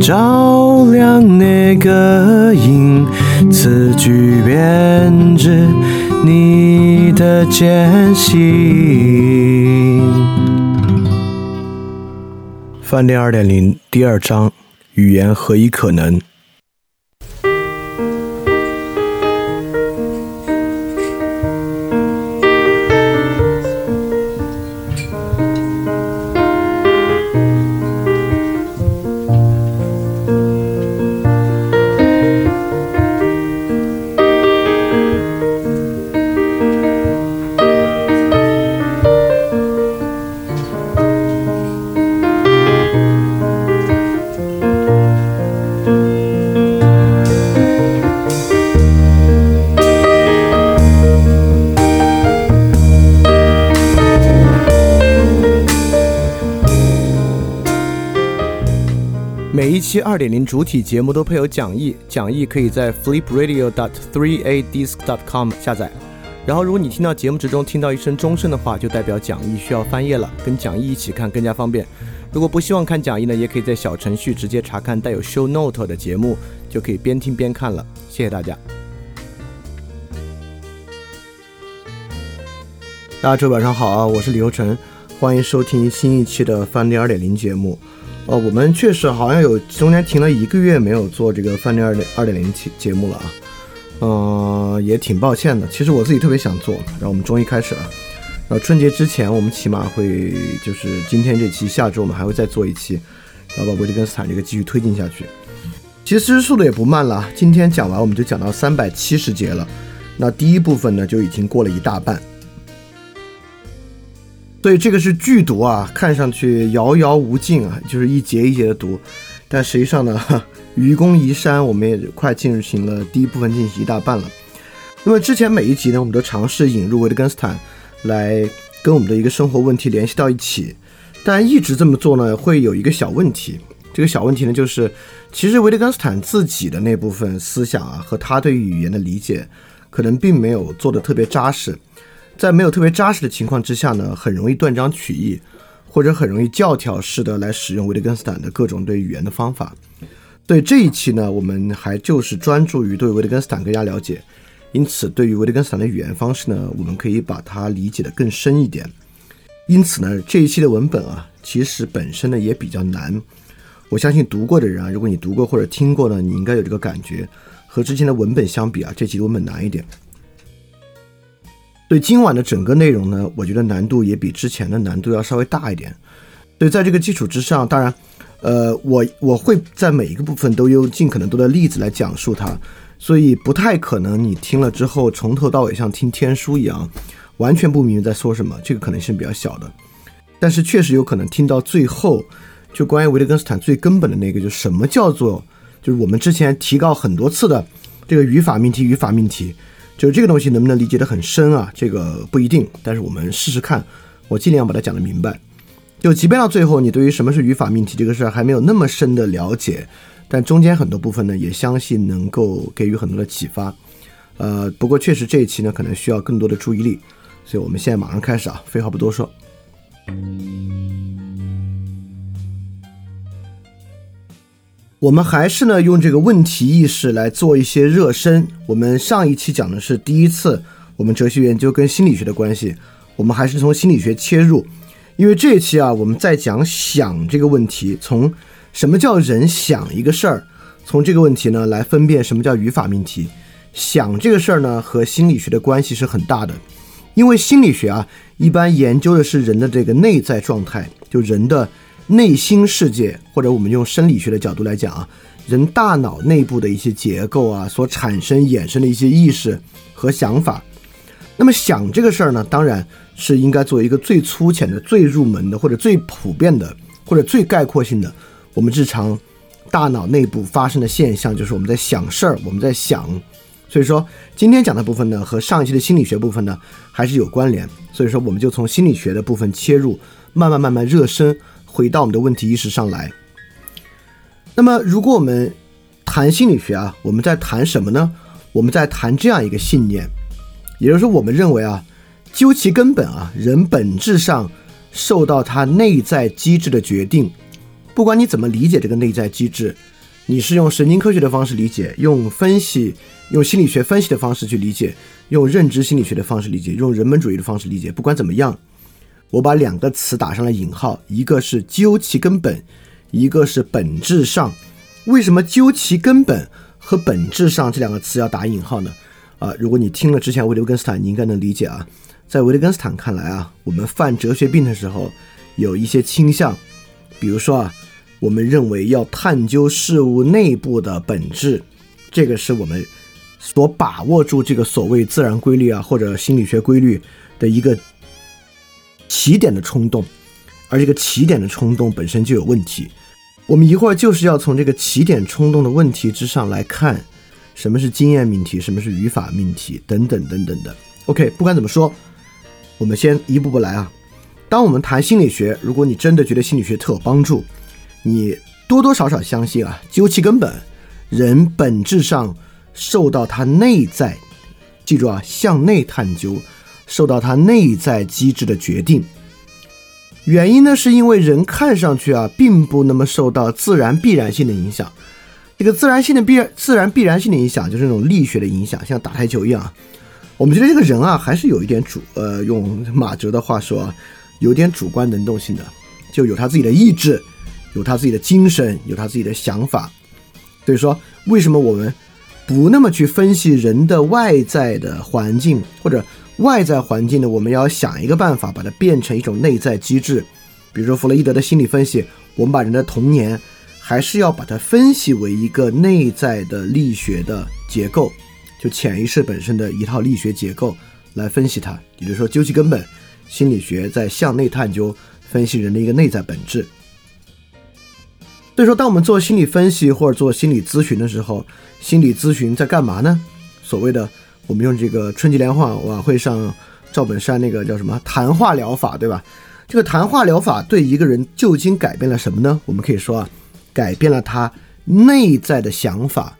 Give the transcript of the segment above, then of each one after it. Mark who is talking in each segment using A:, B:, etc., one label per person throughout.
A: 照亮那个影，词句编织你的艰辛。饭店二点零第二章：语言何以可能？二点零主体节目都配有讲义，讲义可以在 flipradio.dot3adisc.dot.com 下载。然后，如果你听到节目之中听到一声钟声的话，就代表讲义需要翻页了，跟讲义一起看更加方便。如果不希望看讲义呢，也可以在小程序直接查看带有 show note 的节目，就可以边听边看了。谢谢大家。大家周晚上好啊，我是李游成，欢迎收听新一期的饭店二点零节目。哦，我们确实好像有中间停了一个月没有做这个饭店二点二点零节节目了啊，嗯，也挺抱歉的。其实我自己特别想做，然后我们终于开始了。然后春节之前，我们起码会就是今天这期，下周我们还会再做一期，然后把维特根斯坦这个继续推进下去。其实速度也不慢了，今天讲完我们就讲到三百七十节了，那第一部分呢就已经过了一大半。所以这个是剧毒啊，看上去遥遥无尽啊，就是一节一节的读，但实际上呢，愚公移山，我们也快进行了第一部分，进行一大半了。那么之前每一集呢，我们都尝试引入维特根斯坦来跟我们的一个生活问题联系到一起，但一直这么做呢，会有一个小问题。这个小问题呢，就是其实维特根斯坦自己的那部分思想啊，和他对语言的理解，可能并没有做的特别扎实。在没有特别扎实的情况之下呢，很容易断章取义，或者很容易教条式的来使用维特根斯坦的各种对语言的方法。对这一期呢，我们还就是专注于对维特根斯坦更加了解，因此对于维特根斯坦的语言方式呢，我们可以把它理解的更深一点。因此呢，这一期的文本啊，其实本身呢也比较难。我相信读过的人啊，如果你读过或者听过呢，你应该有这个感觉。和之前的文本相比啊，这期文本难一点。对今晚的整个内容呢，我觉得难度也比之前的难度要稍微大一点。对，在这个基础之上，当然，呃，我我会在每一个部分都用尽可能多的例子来讲述它，所以不太可能你听了之后从头到尾像听天书一样，完全不明白在说什么，这个可能性比较小的。但是确实有可能听到最后，就关于维特根斯坦最根本的那个，就什么叫做，就是我们之前提到很多次的这个语法命题，语法命题。就这个东西能不能理解的很深啊？这个不一定，但是我们试试看，我尽量把它讲的明白。就即便到最后，你对于什么是语法命题这个事儿还没有那么深的了解，但中间很多部分呢，也相信能够给予很多的启发。呃，不过确实这一期呢，可能需要更多的注意力，所以我们现在马上开始啊，废话不多说。我们还是呢用这个问题意识来做一些热身。我们上一期讲的是第一次我们哲学研究跟心理学的关系，我们还是从心理学切入。因为这一期啊，我们在讲想这个问题，从什么叫人想一个事儿，从这个问题呢来分辨什么叫语法命题。想这个事儿呢和心理学的关系是很大的，因为心理学啊一般研究的是人的这个内在状态，就人的。内心世界，或者我们用生理学的角度来讲啊，人大脑内部的一些结构啊，所产生衍生的一些意识和想法。那么想这个事儿呢，当然是应该做一个最粗浅的、最入门的，或者最普遍的，或者最概括性的。我们日常大脑内部发生的现象，就是我们在想事儿，我们在想，所以说今天讲的部分呢，和上一期的心理学部分呢还是有关联。所以说我们就从心理学的部分切入，慢慢慢慢热身，回到我们的问题意识上来。那么如果我们谈心理学啊，我们在谈什么呢？我们在谈这样一个信念，也就是说，我们认为啊，究其根本啊，人本质上受到他内在机制的决定。不管你怎么理解这个内在机制，你是用神经科学的方式理解，用分析、用心理学分析的方式去理解，用认知心理学的方式理解，用人本主义的方式理解。不管怎么样，我把两个词打上了引号，一个是究其根本，一个是本质上。为什么究其根本和本质上这两个词要打引号呢？啊，如果你听了之前维特根斯坦，你应该能理解啊。在维特根斯坦看来啊，我们犯哲学病的时候有一些倾向，比如说啊。我们认为要探究事物内部的本质，这个是我们所把握住这个所谓自然规律啊，或者心理学规律的一个起点的冲动，而这个起点的冲动本身就有问题。我们一会儿就是要从这个起点冲动的问题之上来看，什么是经验命题，什么是语法命题，等等等等的。OK，不管怎么说，我们先一步步来啊。当我们谈心理学，如果你真的觉得心理学特有帮助，你多多少少相信啊，究其根本，人本质上受到他内在，记住啊，向内探究，受到他内在机制的决定。原因呢，是因为人看上去啊，并不那么受到自然必然性的影响。这个自然性的必然、自然必然性的影响，就是那种力学的影响，像打台球一样。我们觉得这个人啊，还是有一点主，呃，用马哲的话说，有点主观能动性的，就有他自己的意志。有他自己的精神，有他自己的想法，所以说，为什么我们不那么去分析人的外在的环境或者外在环境呢？我们要想一个办法，把它变成一种内在机制。比如说弗洛伊德的心理分析，我们把人的童年还是要把它分析为一个内在的力学的结构，就潜意识本身的一套力学结构来分析它。也就是说，究其根本，心理学在向内探究分析人的一个内在本质。所以说，当我们做心理分析或者做心理咨询的时候，心理咨询在干嘛呢？所谓的我们用这个春节联欢晚会上赵本山那个叫什么谈话疗法，对吧？这个谈话疗法对一个人究竟改变了什么呢？我们可以说啊，改变了他内在的想法，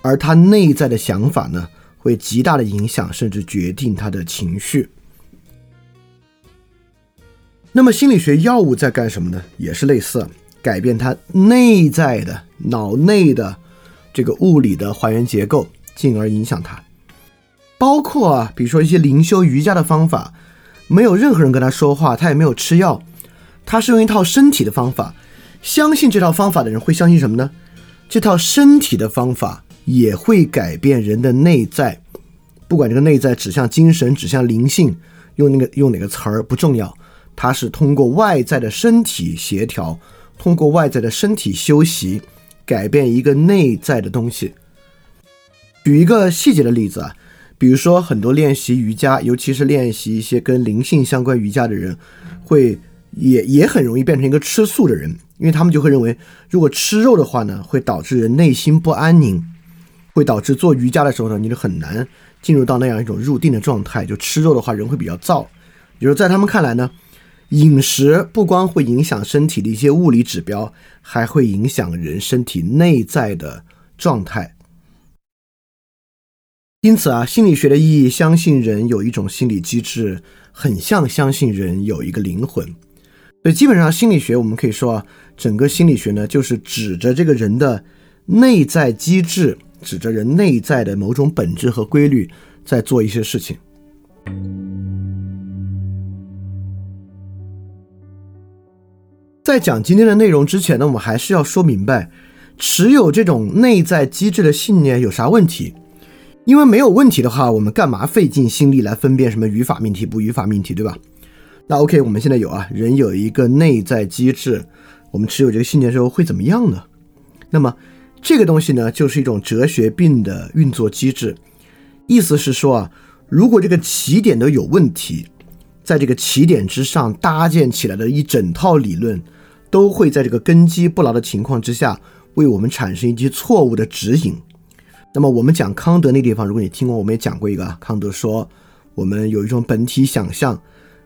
A: 而他内在的想法呢，会极大的影响甚至决定他的情绪。那么心理学药物在干什么呢？也是类似。改变他内在的脑内的这个物理的还原结构，进而影响他。包括啊，比如说一些灵修瑜伽的方法，没有任何人跟他说话，他也没有吃药，他是用一套身体的方法。相信这套方法的人会相信什么呢？这套身体的方法也会改变人的内在，不管这个内在指向精神、指向灵性，用那个用哪个词儿不重要，它是通过外在的身体协调。通过外在的身体休息，改变一个内在的东西。举一个细节的例子啊，比如说很多练习瑜伽，尤其是练习一些跟灵性相关瑜伽的人，会也也很容易变成一个吃素的人，因为他们就会认为，如果吃肉的话呢，会导致人内心不安宁，会导致做瑜伽的时候呢，你就很难进入到那样一种入定的状态。就吃肉的话，人会比较燥。比如在他们看来呢。饮食不光会影响身体的一些物理指标，还会影响人身体内在的状态。因此啊，心理学的意义，相信人有一种心理机制，很像相信人有一个灵魂。所以基本上，心理学我们可以说啊，整个心理学呢，就是指着这个人的内在机制，指着人内在的某种本质和规律，在做一些事情。在讲今天的内容之前呢，我们还是要说明白，持有这种内在机制的信念有啥问题？因为没有问题的话，我们干嘛费尽心力来分辨什么语法命题不语法命题，对吧？那 OK，我们现在有啊，人有一个内在机制，我们持有这个信念之后会怎么样呢？那么这个东西呢，就是一种哲学病的运作机制，意思是说啊，如果这个起点都有问题。在这个起点之上搭建起来的一整套理论，都会在这个根基不牢的情况之下，为我们产生一些错误的指引。那么我们讲康德那地方，如果你听过，我们也讲过一个，康德说我们有一种本体想象，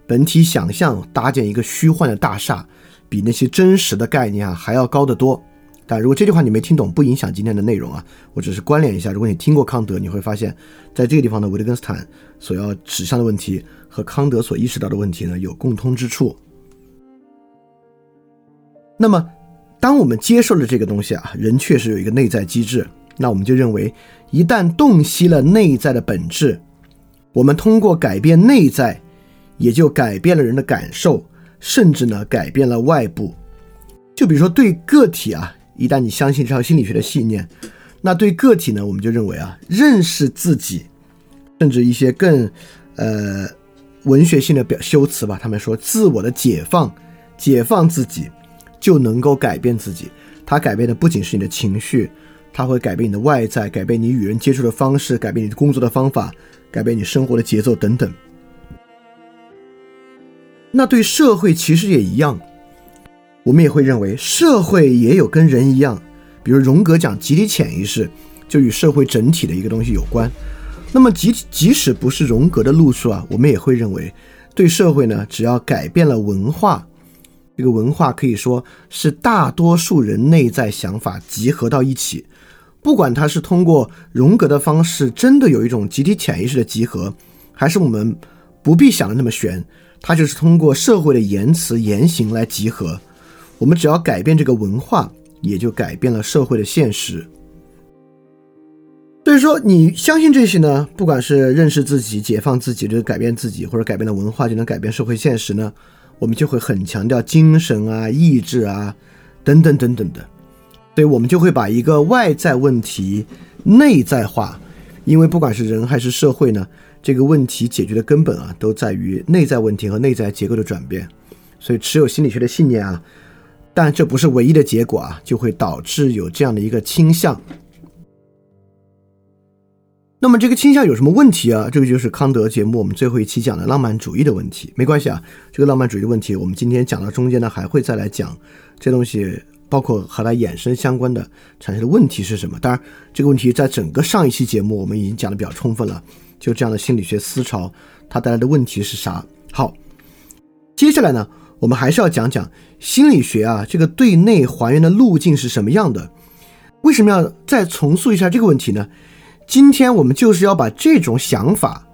A: 本体想象搭建一个虚幻的大厦，比那些真实的概念啊还要高得多。但如果这句话你没听懂，不影响今天的内容啊，我只是关联一下。如果你听过康德，你会发现在这个地方的维特根斯坦所要指向的问题和康德所意识到的问题呢有共通之处。那么，当我们接受了这个东西啊，人确实有一个内在机制。那我们就认为，一旦洞悉了内在的本质，我们通过改变内在，也就改变了人的感受，甚至呢改变了外部。就比如说对个体啊，一旦你相信这套心理学的信念，那对个体呢，我们就认为啊，认识自己，甚至一些更呃文学性的表修辞吧，他们说自我的解放，解放自己就能够改变自己。它改变的不仅是你的情绪。它会改变你的外在，改变你与人接触的方式，改变你的工作的方法，改变你生活的节奏等等。那对社会其实也一样，我们也会认为社会也有跟人一样，比如荣格讲集体潜意识，就与社会整体的一个东西有关。那么即即使不是荣格的路数啊，我们也会认为，对社会呢，只要改变了文化，这个文化可以说是大多数人内在想法集合到一起。不管他是通过荣格的方式，真的有一种集体潜意识的集合，还是我们不必想的那么玄，他就是通过社会的言辞言行来集合。我们只要改变这个文化，也就改变了社会的现实。所以说，你相信这些呢？不管是认识自己、解放自己，就是改变自己，或者改变了文化就能改变社会现实呢？我们就会很强调精神啊、意志啊等等等等的。所以我们就会把一个外在问题内在化，因为不管是人还是社会呢，这个问题解决的根本啊，都在于内在问题和内在结构的转变。所以持有心理学的信念啊，但这不是唯一的结果啊，就会导致有这样的一个倾向。那么这个倾向有什么问题啊？这个就是康德节目我们最后一期讲的浪漫主义的问题。没关系啊，这个浪漫主义的问题，我们今天讲到中间呢，还会再来讲这东西。包括和它衍生相关的产生的问题是什么？当然，这个问题在整个上一期节目我们已经讲的比较充分了。就这样的心理学思潮，它带来的问题是啥？好，接下来呢，我们还是要讲讲心理学啊，这个对内还原的路径是什么样的？为什么要再重塑一下这个问题呢？今天我们就是要把这种想法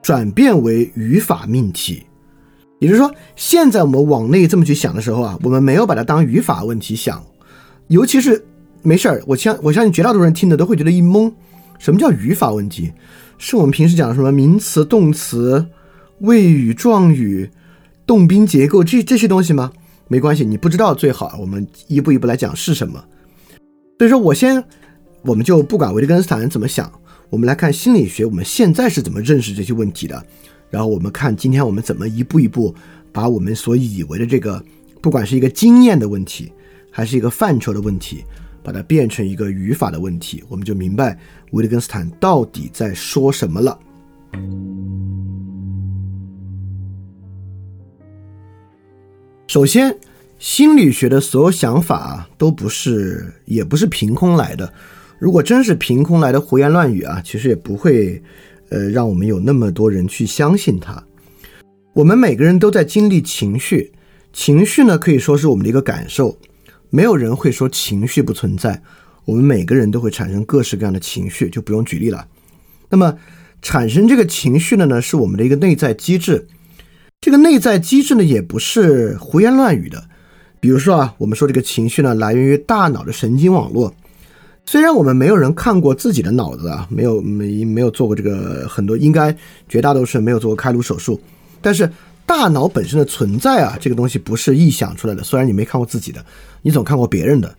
A: 转变为语法命题。也就是说，现在我们往内这么去想的时候啊，我们没有把它当语法问题想，尤其是没事儿，我相我相信绝大多数人听的都会觉得一懵。什么叫语法问题？是我们平时讲的什么名词、动词、谓语、状语、动宾结构这这些东西吗？没关系，你不知道最好，我们一步一步来讲是什么。所以说我先，我们就不管维特根斯坦怎么想，我们来看心理学，我们现在是怎么认识这些问题的。然后我们看今天我们怎么一步一步把我们所以为的这个，不管是一个经验的问题，还是一个范畴的问题，把它变成一个语法的问题，我们就明白维特根斯坦到底在说什么了。首先，心理学的所有想法都不是，也不是凭空来的。如果真是凭空来的胡言乱语啊，其实也不会。呃，让我们有那么多人去相信他。我们每个人都在经历情绪，情绪呢可以说是我们的一个感受，没有人会说情绪不存在。我们每个人都会产生各式各样的情绪，就不用举例了。那么产生这个情绪的呢，是我们的一个内在机制。这个内在机制呢，也不是胡言乱语的。比如说啊，我们说这个情绪呢，来源于大脑的神经网络。虽然我们没有人看过自己的脑子啊，没有没没有做过这个很多，应该绝大多数没有做过开颅手术，但是大脑本身的存在啊，这个东西不是臆想出来的。虽然你没看过自己的，你总看过别人的。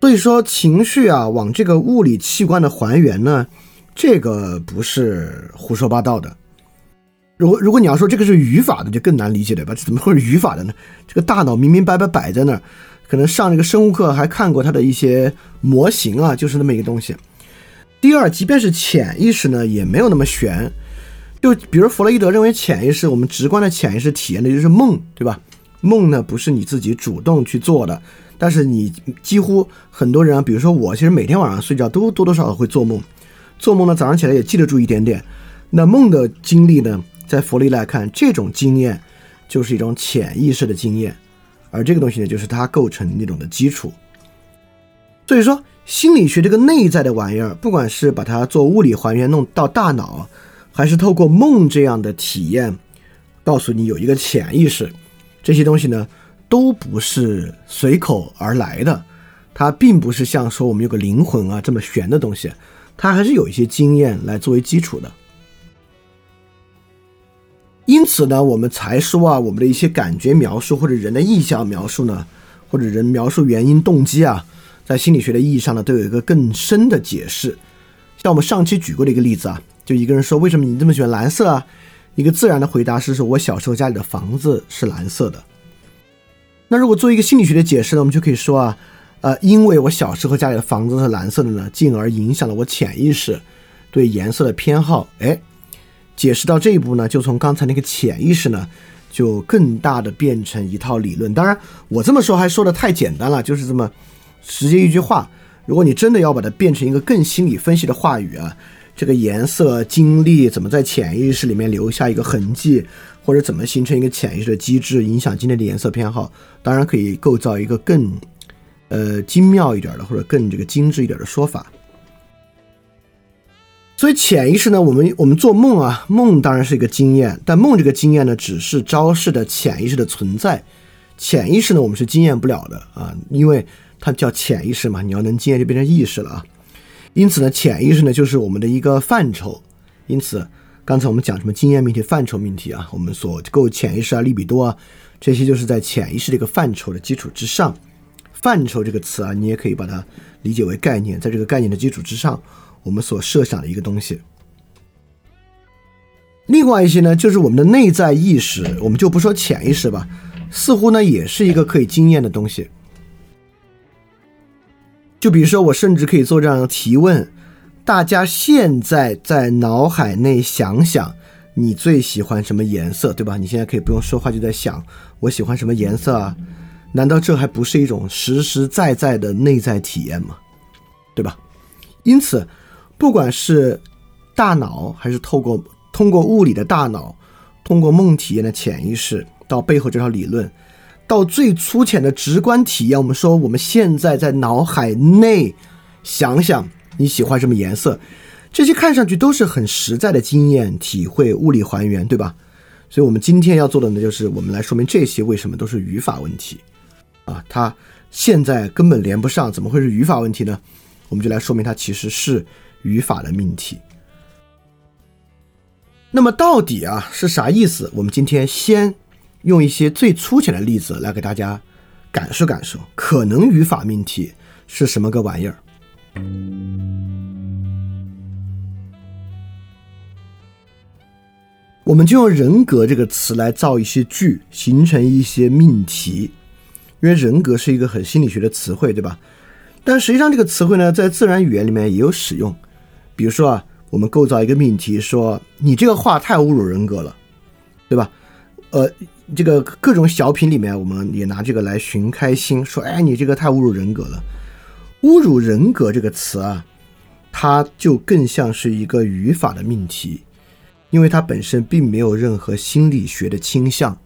A: 所以说情绪啊，往这个物理器官的还原呢，这个不是胡说八道的。如如果你要说这个是语法的，就更难理解了吧？这怎么会是语法的呢？这个大脑明明白白摆在那儿。可能上这个生物课还看过它的一些模型啊，就是那么一个东西。第二，即便是潜意识呢，也没有那么玄。就比如弗洛伊德认为潜意识，我们直观的潜意识体验的就是梦，对吧？梦呢不是你自己主动去做的，但是你几乎很多人啊，比如说我，其实每天晚上睡觉都多多少少会做梦，做梦呢早上起来也记得住一点点。那梦的经历呢，在佛利来看，这种经验就是一种潜意识的经验，而这个东西呢，就是它构成那种的基础。所以说，心理学这个内在的玩意儿，不管是把它做物理还原弄到大脑，还是透过梦这样的体验，告诉你有一个潜意识，这些东西呢。都不是随口而来的，它并不是像说我们有个灵魂啊这么玄的东西，它还是有一些经验来作为基础的。因此呢，我们才说啊，我们的一些感觉描述或者人的意向描述呢，或者人描述原因动机啊，在心理学的意义上呢，都有一个更深的解释。像我们上期举过的一个例子啊，就一个人说为什么你这么喜欢蓝色啊？一个自然的回答是说，我小时候家里的房子是蓝色的。那如果做一个心理学的解释呢，我们就可以说啊，呃，因为我小时候家里的房子是蓝色的呢，进而影响了我潜意识对颜色的偏好。哎，解释到这一步呢，就从刚才那个潜意识呢，就更大的变成一套理论。当然，我这么说还说的太简单了，就是这么直接一句话。如果你真的要把它变成一个更心理分析的话语啊。这个颜色经历怎么在潜意识里面留下一个痕迹，或者怎么形成一个潜意识的机制，影响今天的颜色偏好？当然可以构造一个更，呃精妙一点的，或者更这个精致一点的说法。所以潜意识呢，我们我们做梦啊，梦当然是一个经验，但梦这个经验呢，只是昭示的潜意识的存在。潜意识呢，我们是经验不了的啊，因为它叫潜意识嘛，你要能经验就变成意识了啊。因此呢，潜意识呢就是我们的一个范畴。因此，刚才我们讲什么经验命题、范畴命题啊，我们所构潜意识啊、利比多啊，这些就是在潜意识这个范畴的基础之上。范畴这个词啊，你也可以把它理解为概念，在这个概念的基础之上，我们所设想的一个东西。另外一些呢，就是我们的内在意识，我们就不说潜意识吧，似乎呢也是一个可以经验的东西。就比如说，我甚至可以做这样的提问：大家现在在脑海内想想，你最喜欢什么颜色，对吧？你现在可以不用说话，就在想我喜欢什么颜色啊？难道这还不是一种实实在在的内在体验吗？对吧？因此，不管是大脑，还是透过通过物理的大脑，通过梦体验的潜意识，到背后这套理论。到最粗浅的直观体验，我们说我们现在在脑海内想想你喜欢什么颜色，这些看上去都是很实在的经验体会、物理还原，对吧？所以，我们今天要做的呢，就是我们来说明这些为什么都是语法问题啊，它现在根本连不上，怎么会是语法问题呢？我们就来说明它其实是语法的命题。那么，到底啊是啥意思？我们今天先。用一些最粗浅的例子来给大家感受感受，可能语法命题是什么个玩意儿？我们就用人格这个词来造一些句，形成一些命题。因为人格是一个很心理学的词汇，对吧？但实际上这个词汇呢，在自然语言里面也有使用。比如说啊，我们构造一个命题，说你这个话太侮辱人格了，对吧？呃。这个各种小品里面，我们也拿这个来寻开心，说：“哎，你这个太侮辱人格了。”侮辱人格这个词啊，它就更像是一个语法的命题，因为它本身并没有任何心理学的倾向，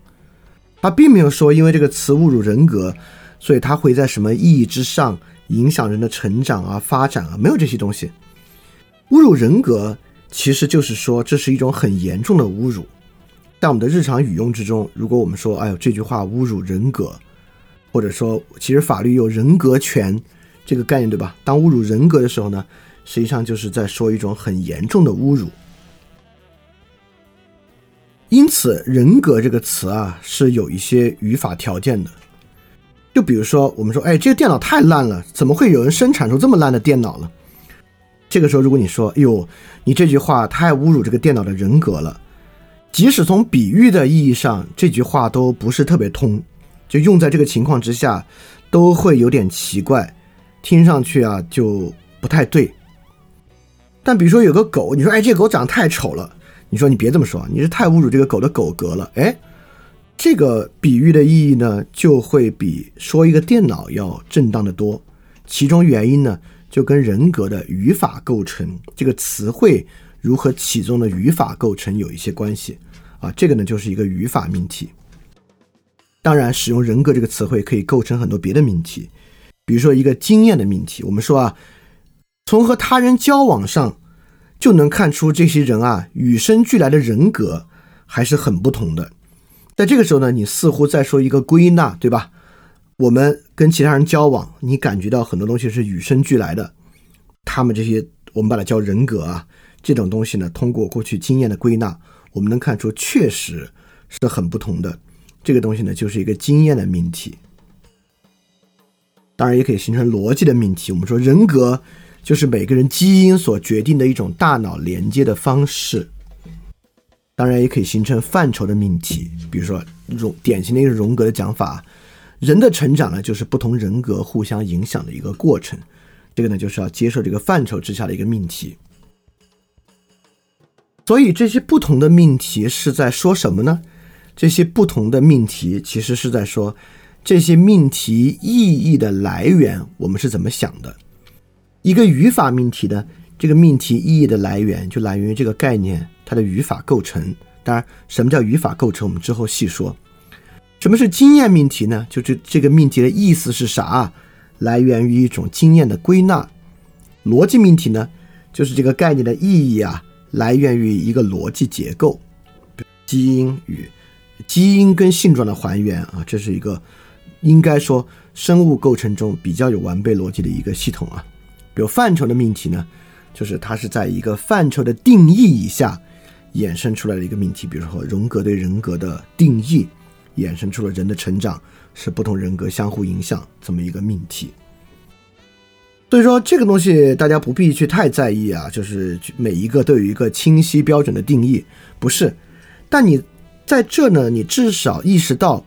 A: 它并没有说因为这个词侮辱人格，所以它会在什么意义之上影响人的成长啊、发展啊，没有这些东西。侮辱人格其实就是说，这是一种很严重的侮辱。在我们的日常语用之中，如果我们说“哎呦这句话侮辱人格”，或者说其实法律有人格权这个概念，对吧？当侮辱人格的时候呢，实际上就是在说一种很严重的侮辱。因此，“人格”这个词啊是有一些语法条件的。就比如说，我们说“哎，这个电脑太烂了，怎么会有人生产出这么烂的电脑呢？”这个时候，如果你说“哎呦，你这句话太侮辱这个电脑的人格了。”即使从比喻的意义上，这句话都不是特别通，就用在这个情况之下，都会有点奇怪，听上去啊就不太对。但比如说有个狗，你说哎这狗长得太丑了，你说你别这么说，你是太侮辱这个狗的狗格了。哎，这个比喻的意义呢，就会比说一个电脑要正当的多。其中原因呢，就跟人格的语法构成，这个词汇如何启动的语法构成有一些关系啊。这个呢，就是一个语法命题。当然，使用人格这个词汇可以构成很多别的命题，比如说一个经验的命题。我们说啊，从和他人交往上就能看出这些人啊与生俱来的人格还是很不同的。在这个时候呢，你似乎在说一个归纳，对吧？我们跟其他人交往，你感觉到很多东西是与生俱来的，他们这些我们把它叫人格啊，这种东西呢，通过过去经验的归纳，我们能看出确实是很不同的。这个东西呢，就是一个经验的命题。当然，也可以形成逻辑的命题。我们说人格就是每个人基因所决定的一种大脑连接的方式。当然，也可以形成范畴的命题。比如说，荣典型的一个荣格的讲法。人的成长呢，就是不同人格互相影响的一个过程。这个呢，就是要接受这个范畴之下的一个命题。所以，这些不同的命题是在说什么呢？这些不同的命题其实是在说，这些命题意义的来源，我们是怎么想的？一个语法命题呢，这个命题意义的来源就来源于这个概念它的语法构成。当然，什么叫语法构成，我们之后细说。什么是经验命题呢？就是这个命题的意思是啥？来源于一种经验的归纳。逻辑命题呢，就是这个概念的意义啊，来源于一个逻辑结构。基因与基因跟性状的还原啊，这是一个应该说生物构成中比较有完备逻辑的一个系统啊。比如范畴的命题呢，就是它是在一个范畴的定义以下衍生出来的一个命题。比如说荣格对人格的定义。衍生出了人的成长是不同人格相互影响这么一个命题，所以说这个东西大家不必去太在意啊，就是每一个都有一个清晰标准的定义，不是？但你在这呢，你至少意识到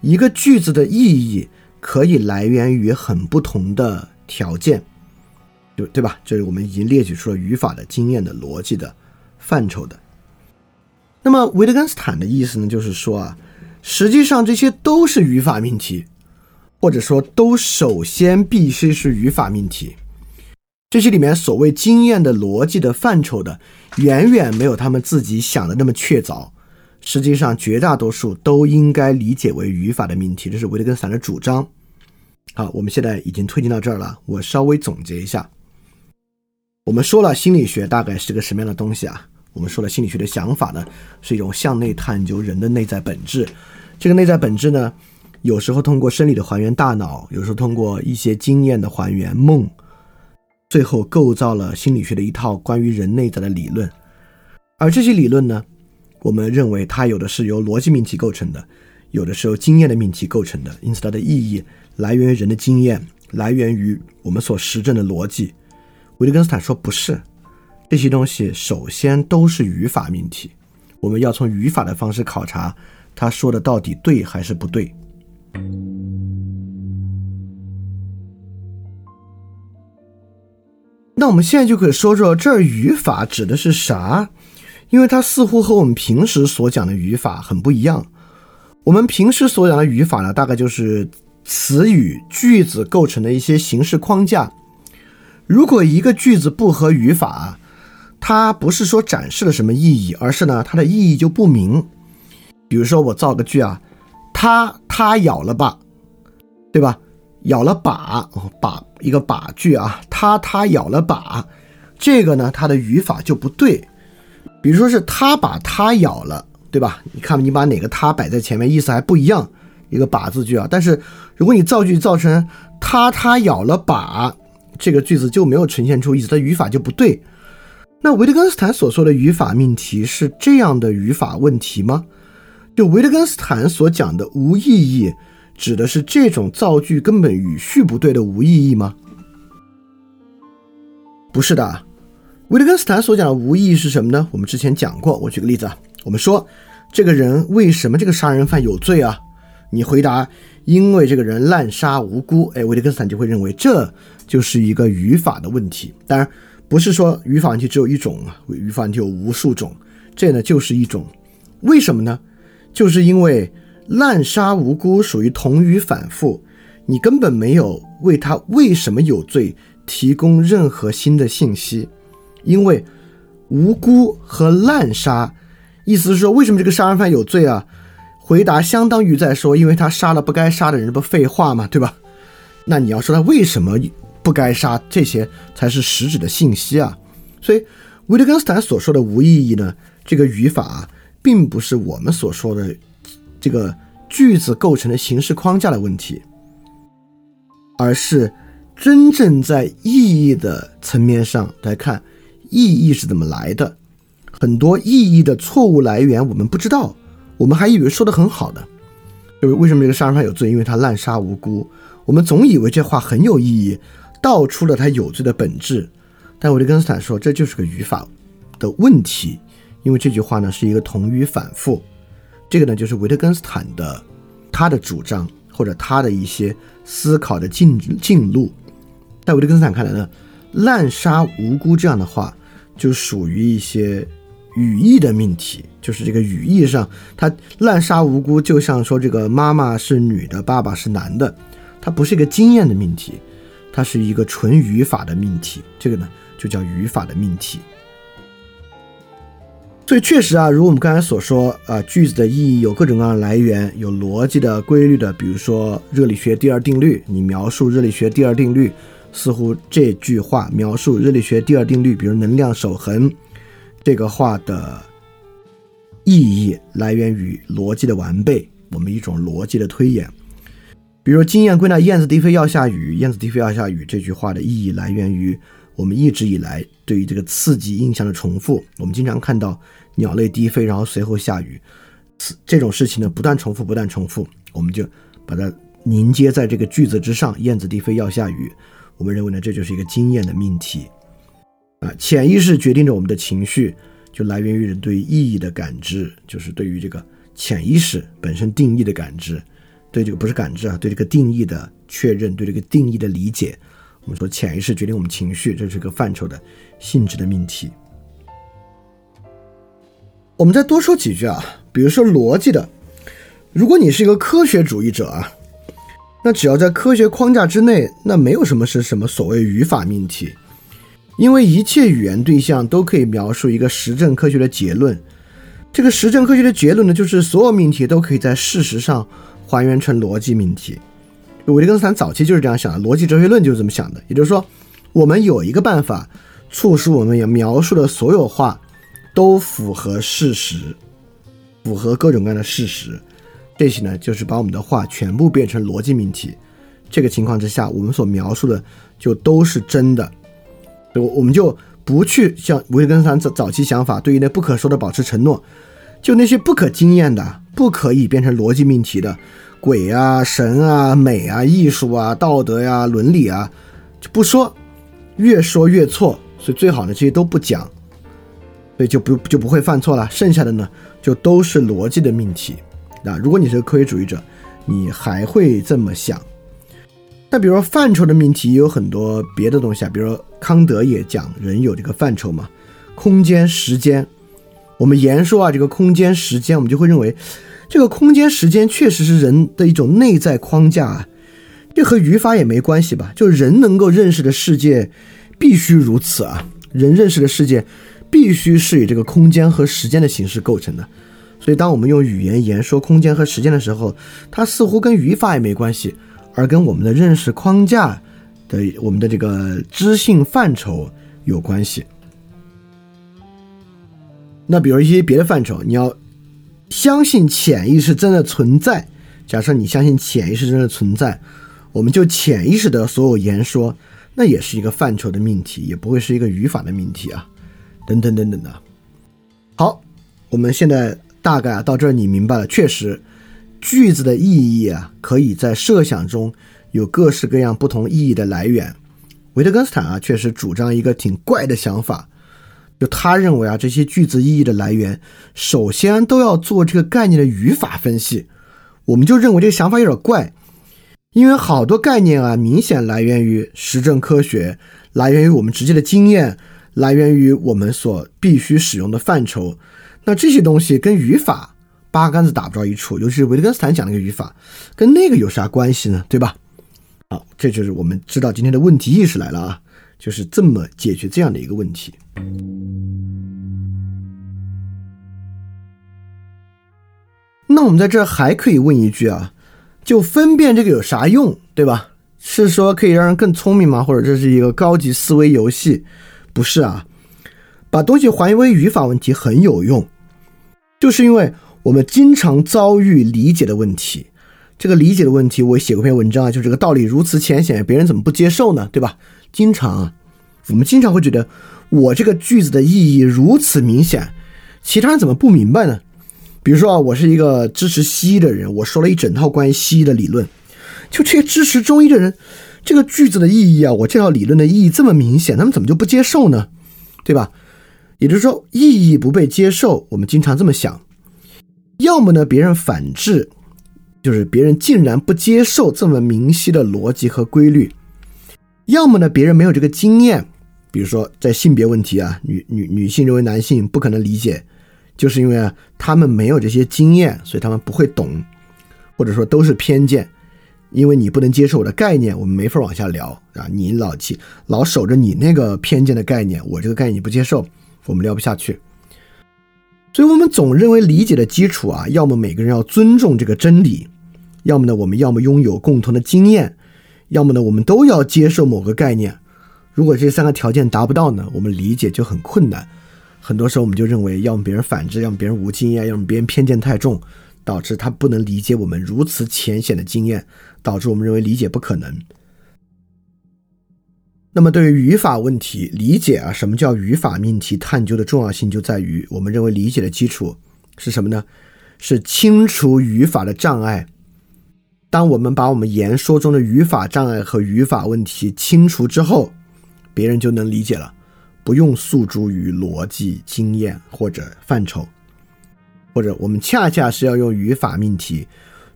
A: 一个句子的意义可以来源于很不同的条件，对对吧？这是我们已经列举出了语法的经验的逻辑的范畴的。那么维特根斯坦的意思呢，就是说啊。实际上，这些都是语法命题，或者说都首先必须是语法命题。这些里面所谓经验的逻辑的范畴的，远远没有他们自己想的那么确凿。实际上，绝大多数都应该理解为语法的命题，这是维特根斯坦的主张。好，我们现在已经推进到这儿了，我稍微总结一下。我们说了心理学大概是个什么样的东西啊？我们说了心理学的想法呢，是一种向内探究人的内在本质。这个内在本质呢，有时候通过生理的还原大脑，有时候通过一些经验的还原梦，最后构造了心理学的一套关于人内在的理论。而这些理论呢，我们认为它有的是由逻辑命题构成的，有的是由经验的命题构成的，因此它的意义来源于人的经验，来源于我们所实证的逻辑。维特根斯坦说不是，这些东西首先都是语法命题，我们要从语法的方式考察。他说的到底对还是不对？那我们现在就可以说说这儿语法指的是啥？因为它似乎和我们平时所讲的语法很不一样。我们平时所讲的语法呢，大概就是词语、句子构成的一些形式框架。如果一个句子不合语法，它不是说展示了什么意义，而是呢，它的意义就不明。比如说我造个句啊，他他咬了把，对吧？咬了把哦，把一个把句啊，他他咬了把，这个呢，它的语法就不对。比如说是他把他咬了，对吧？你看你把哪个他摆在前面，意思还不一样，一个把字句啊。但是如果你造句造成他他咬了把，这个句子就没有呈现出意思，它语法就不对。那维特根斯坦所说的语法命题是这样的语法问题吗？就维特根斯坦所讲的无意义，指的是这种造句根本语序不对的无意义吗？不是的，维特根斯坦所讲的无意义是什么呢？我们之前讲过，我举个例子啊，我们说这个人为什么这个杀人犯有罪啊？你回答，因为这个人滥杀无辜。哎，维特根斯坦就会认为这就是一个语法的问题。当然，不是说语法问题只有一种啊，语法问题有无数种，这呢就是一种。为什么呢？就是因为滥杀无辜属于同语反复，你根本没有为他为什么有罪提供任何新的信息，因为无辜和滥杀，意思是说为什么这个杀人犯有罪啊？回答相当于在说，因为他杀了不该杀的人，不废话吗？对吧？那你要说他为什么不该杀，这些才是实质的信息啊。所以维特根斯坦所说的无意义呢，这个语法并不是我们所说的这个句子构成的形式框架的问题，而是真正在意义的层面上来看，意义是怎么来的。很多意义的错误来源我们不知道。我们还以为说的很好的，就是为什么这个杀人犯有罪？因为他滥杀无辜。我们总以为这话很有意义，道出了他有罪的本质。但维特根斯坦说，这就是个语法的问题，因为这句话呢是一个同语反复。这个呢就是维特根斯坦的他的主张或者他的一些思考的进进路。在维特根斯坦看来呢，滥杀无辜这样的话就属于一些。语义的命题就是这个语义上，他滥杀无辜，就像说这个妈妈是女的，爸爸是男的，它不是一个经验的命题，它是一个纯语法的命题。这个呢，就叫语法的命题。所以确实啊，如我们刚才所说啊，句子的意义有各种各样的来源，有逻辑的、规律的，比如说热力学第二定律，你描述热力学第二定律，似乎这句话描述热力学第二定律，比如能量守恒。这个话的意义来源于逻辑的完备，我们一种逻辑的推演。比如经验归纳“燕子低飞要下雨”，“燕子低飞要下雨”这句话的意义来源于我们一直以来对于这个刺激印象的重复。我们经常看到鸟类低飞，然后随后下雨，这种事情呢不断重复，不断重复，我们就把它凝结在这个句子之上。“燕子低飞要下雨”，我们认为呢这就是一个经验的命题。啊，潜意识决定着我们的情绪，就来源于人对意义的感知，就是对于这个潜意识本身定义的感知，对这个不是感知啊，对这个定义的确认，对这个定义的理解。我们说潜意识决定我们情绪，这是个范畴的性质的命题。我们再多说几句啊，比如说逻辑的，如果你是一个科学主义者啊，那只要在科学框架之内，那没有什么是什么所谓语法命题。因为一切语言对象都可以描述一个实证科学的结论，这个实证科学的结论呢，就是所有命题都可以在事实上还原成逻辑命题。维特根斯坦早期就是这样想的，逻辑哲学论就是这么想的。也就是说，我们有一个办法，促使我们也描述的所有话都符合事实，符合各种各样的事实。这些呢，就是把我们的话全部变成逻辑命题。这个情况之下，我们所描述的就都是真的。我我们就不去像维特根斯坦早早期想法，对于那不可说的保持承诺，就那些不可经验的、不可以变成逻辑命题的鬼啊、神啊、美啊、艺术啊、道德呀、伦理啊，就不说，越说越错，所以最好呢这些都不讲，所以就不就不会犯错了。剩下的呢就都是逻辑的命题。那如果你是个科学主义者，你还会这么想？那比如说范畴的命题有很多别的东西啊，比如说康德也讲人有这个范畴嘛，空间、时间。我们言说啊，这个空间、时间，我们就会认为这个空间、时间确实是人的一种内在框架啊，这和语法也没关系吧？就人能够认识的世界必须如此啊，人认识的世界必须是以这个空间和时间的形式构成的。所以，当我们用语言言说空间和时间的时候，它似乎跟语法也没关系。而跟我们的认识框架的我们的这个知性范畴有关系。那比如一些别的范畴，你要相信潜意识真的存在。假设你相信潜意识真的存在，我们就潜意识的所有言说，那也是一个范畴的命题，也不会是一个语法的命题啊，等等等等的。好，我们现在大概啊到这儿你明白了，确实。句子的意义啊，可以在设想中有各式各样不同意义的来源。维特根斯坦啊，确实主张一个挺怪的想法，就他认为啊，这些句子意义的来源，首先都要做这个概念的语法分析。我们就认为这个想法有点怪，因为好多概念啊，明显来源于实证科学，来源于我们直接的经验，来源于我们所必须使用的范畴。那这些东西跟语法。八竿子打不着一处。尤其是维特根斯坦讲那个语法，跟那个有啥关系呢？对吧？好，这就是我们知道今天的问题意识来了啊，就是这么解决这样的一个问题。那我们在这还可以问一句啊，就分辨这个有啥用，对吧？是说可以让人更聪明吗？或者这是一个高级思维游戏？不是啊，把东西还原为语法问题很有用，就是因为我们经常遭遇理解的问题。这个理解的问题，我写过篇文章啊，就这个道理如此浅显，别人怎么不接受呢？对吧？经常啊，我们经常会觉得我这个句子的意义如此明显，其他人怎么不明白呢？比如说啊，我是一个支持西医的人，我说了一整套关于西医的理论。就这些支持中医的人，这个句子的意义啊，我这套理论的意义这么明显，他们怎么就不接受呢？对吧？也就是说，意义不被接受，我们经常这么想。要么呢，别人反制，就是别人竟然不接受这么明晰的逻辑和规律；要么呢，别人没有这个经验，比如说在性别问题啊，女女女性认为男性不可能理解，就是因为啊，他们没有这些经验，所以他们不会懂，或者说都是偏见。因为你不能接受我的概念，我们没法往下聊啊！你老气老守着你那个偏见的概念，我这个概念你不接受，我们聊不下去。所以，我们总认为理解的基础啊，要么每个人要尊重这个真理，要么呢，我们要么拥有共同的经验，要么呢，我们都要接受某个概念。如果这三个条件达不到呢，我们理解就很困难。很多时候，我们就认为要么别人反制，要么别人无经验，要么别人偏见太重，导致他不能理解我们如此浅显的经验。导致我们认为理解不可能。那么，对于语法问题理解啊，什么叫语法命题探究的重要性，就在于我们认为理解的基础是什么呢？是清除语法的障碍。当我们把我们言说中的语法障碍和语法问题清除之后，别人就能理解了，不用诉诸于逻辑、经验或者范畴，或者我们恰恰是要用语法命题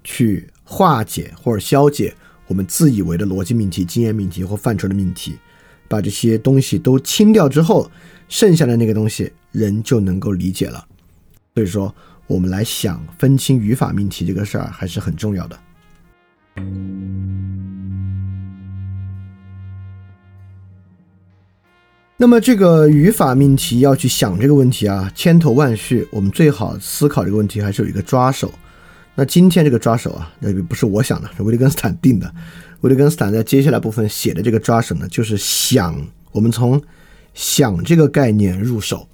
A: 去。化解或者消解我们自以为的逻辑命题、经验命题或范畴的命题，把这些东西都清掉之后，剩下的那个东西人就能够理解了。所以说，我们来想分清语法命题这个事儿还是很重要的。那么，这个语法命题要去想这个问题啊，千头万绪，我们最好思考这个问题还是有一个抓手。那今天这个抓手啊，那不是我想的，是维特根斯坦定的。维特根斯坦在接下来部分写的这个抓手呢，就是想，我们从想这个概念入手。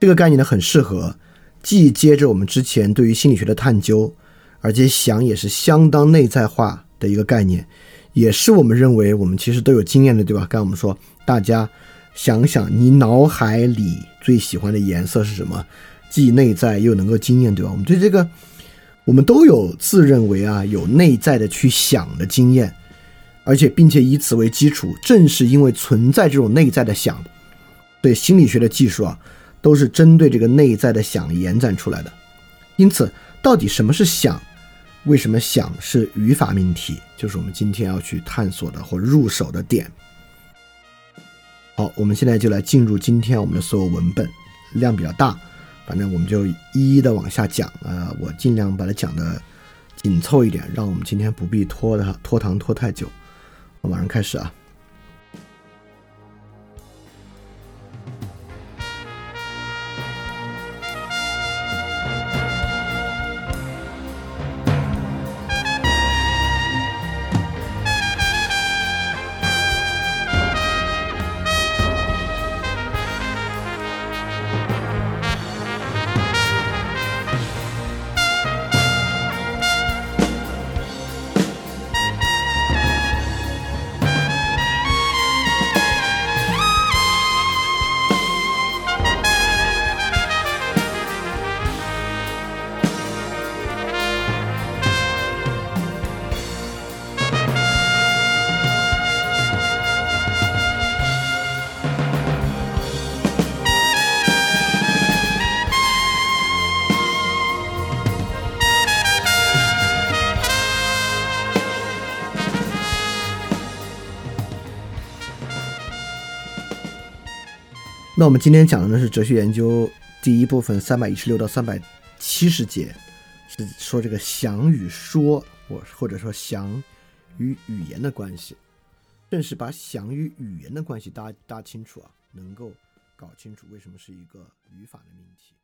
A: 这个概念呢，很适合既接着我们之前对于心理学的探究，而且想也是相当内在化的一个概念，也是我们认为我们其实都有经验的，对吧？刚才我们说，大家想想你脑海里最喜欢的颜色是什么，既内在又能够经验，对吧？我们对这个。我们都有自认为啊有内在的去想的经验，而且并且以此为基础，正是因为存在这种内在的想，对心理学的技术啊都是针对这个内在的想延展出来的。因此，到底什么是想？为什么想是语法命题？就是我们今天要去探索的或入手的点。好，我们现在就来进入今天我们的所有文本，量比较大。反正我们就一一的往下讲啊，我尽量把它讲的紧凑一点，让我们今天不必拖的拖堂拖太久。我马上开始啊。那我们今天讲的呢是哲学研究第一部分三百一十六到三百七十节，是说这个想与说，我或者说想与语言的关系。正是把想与语言的关系搭搭清楚啊，能够搞清楚为什么是一个语法的命题。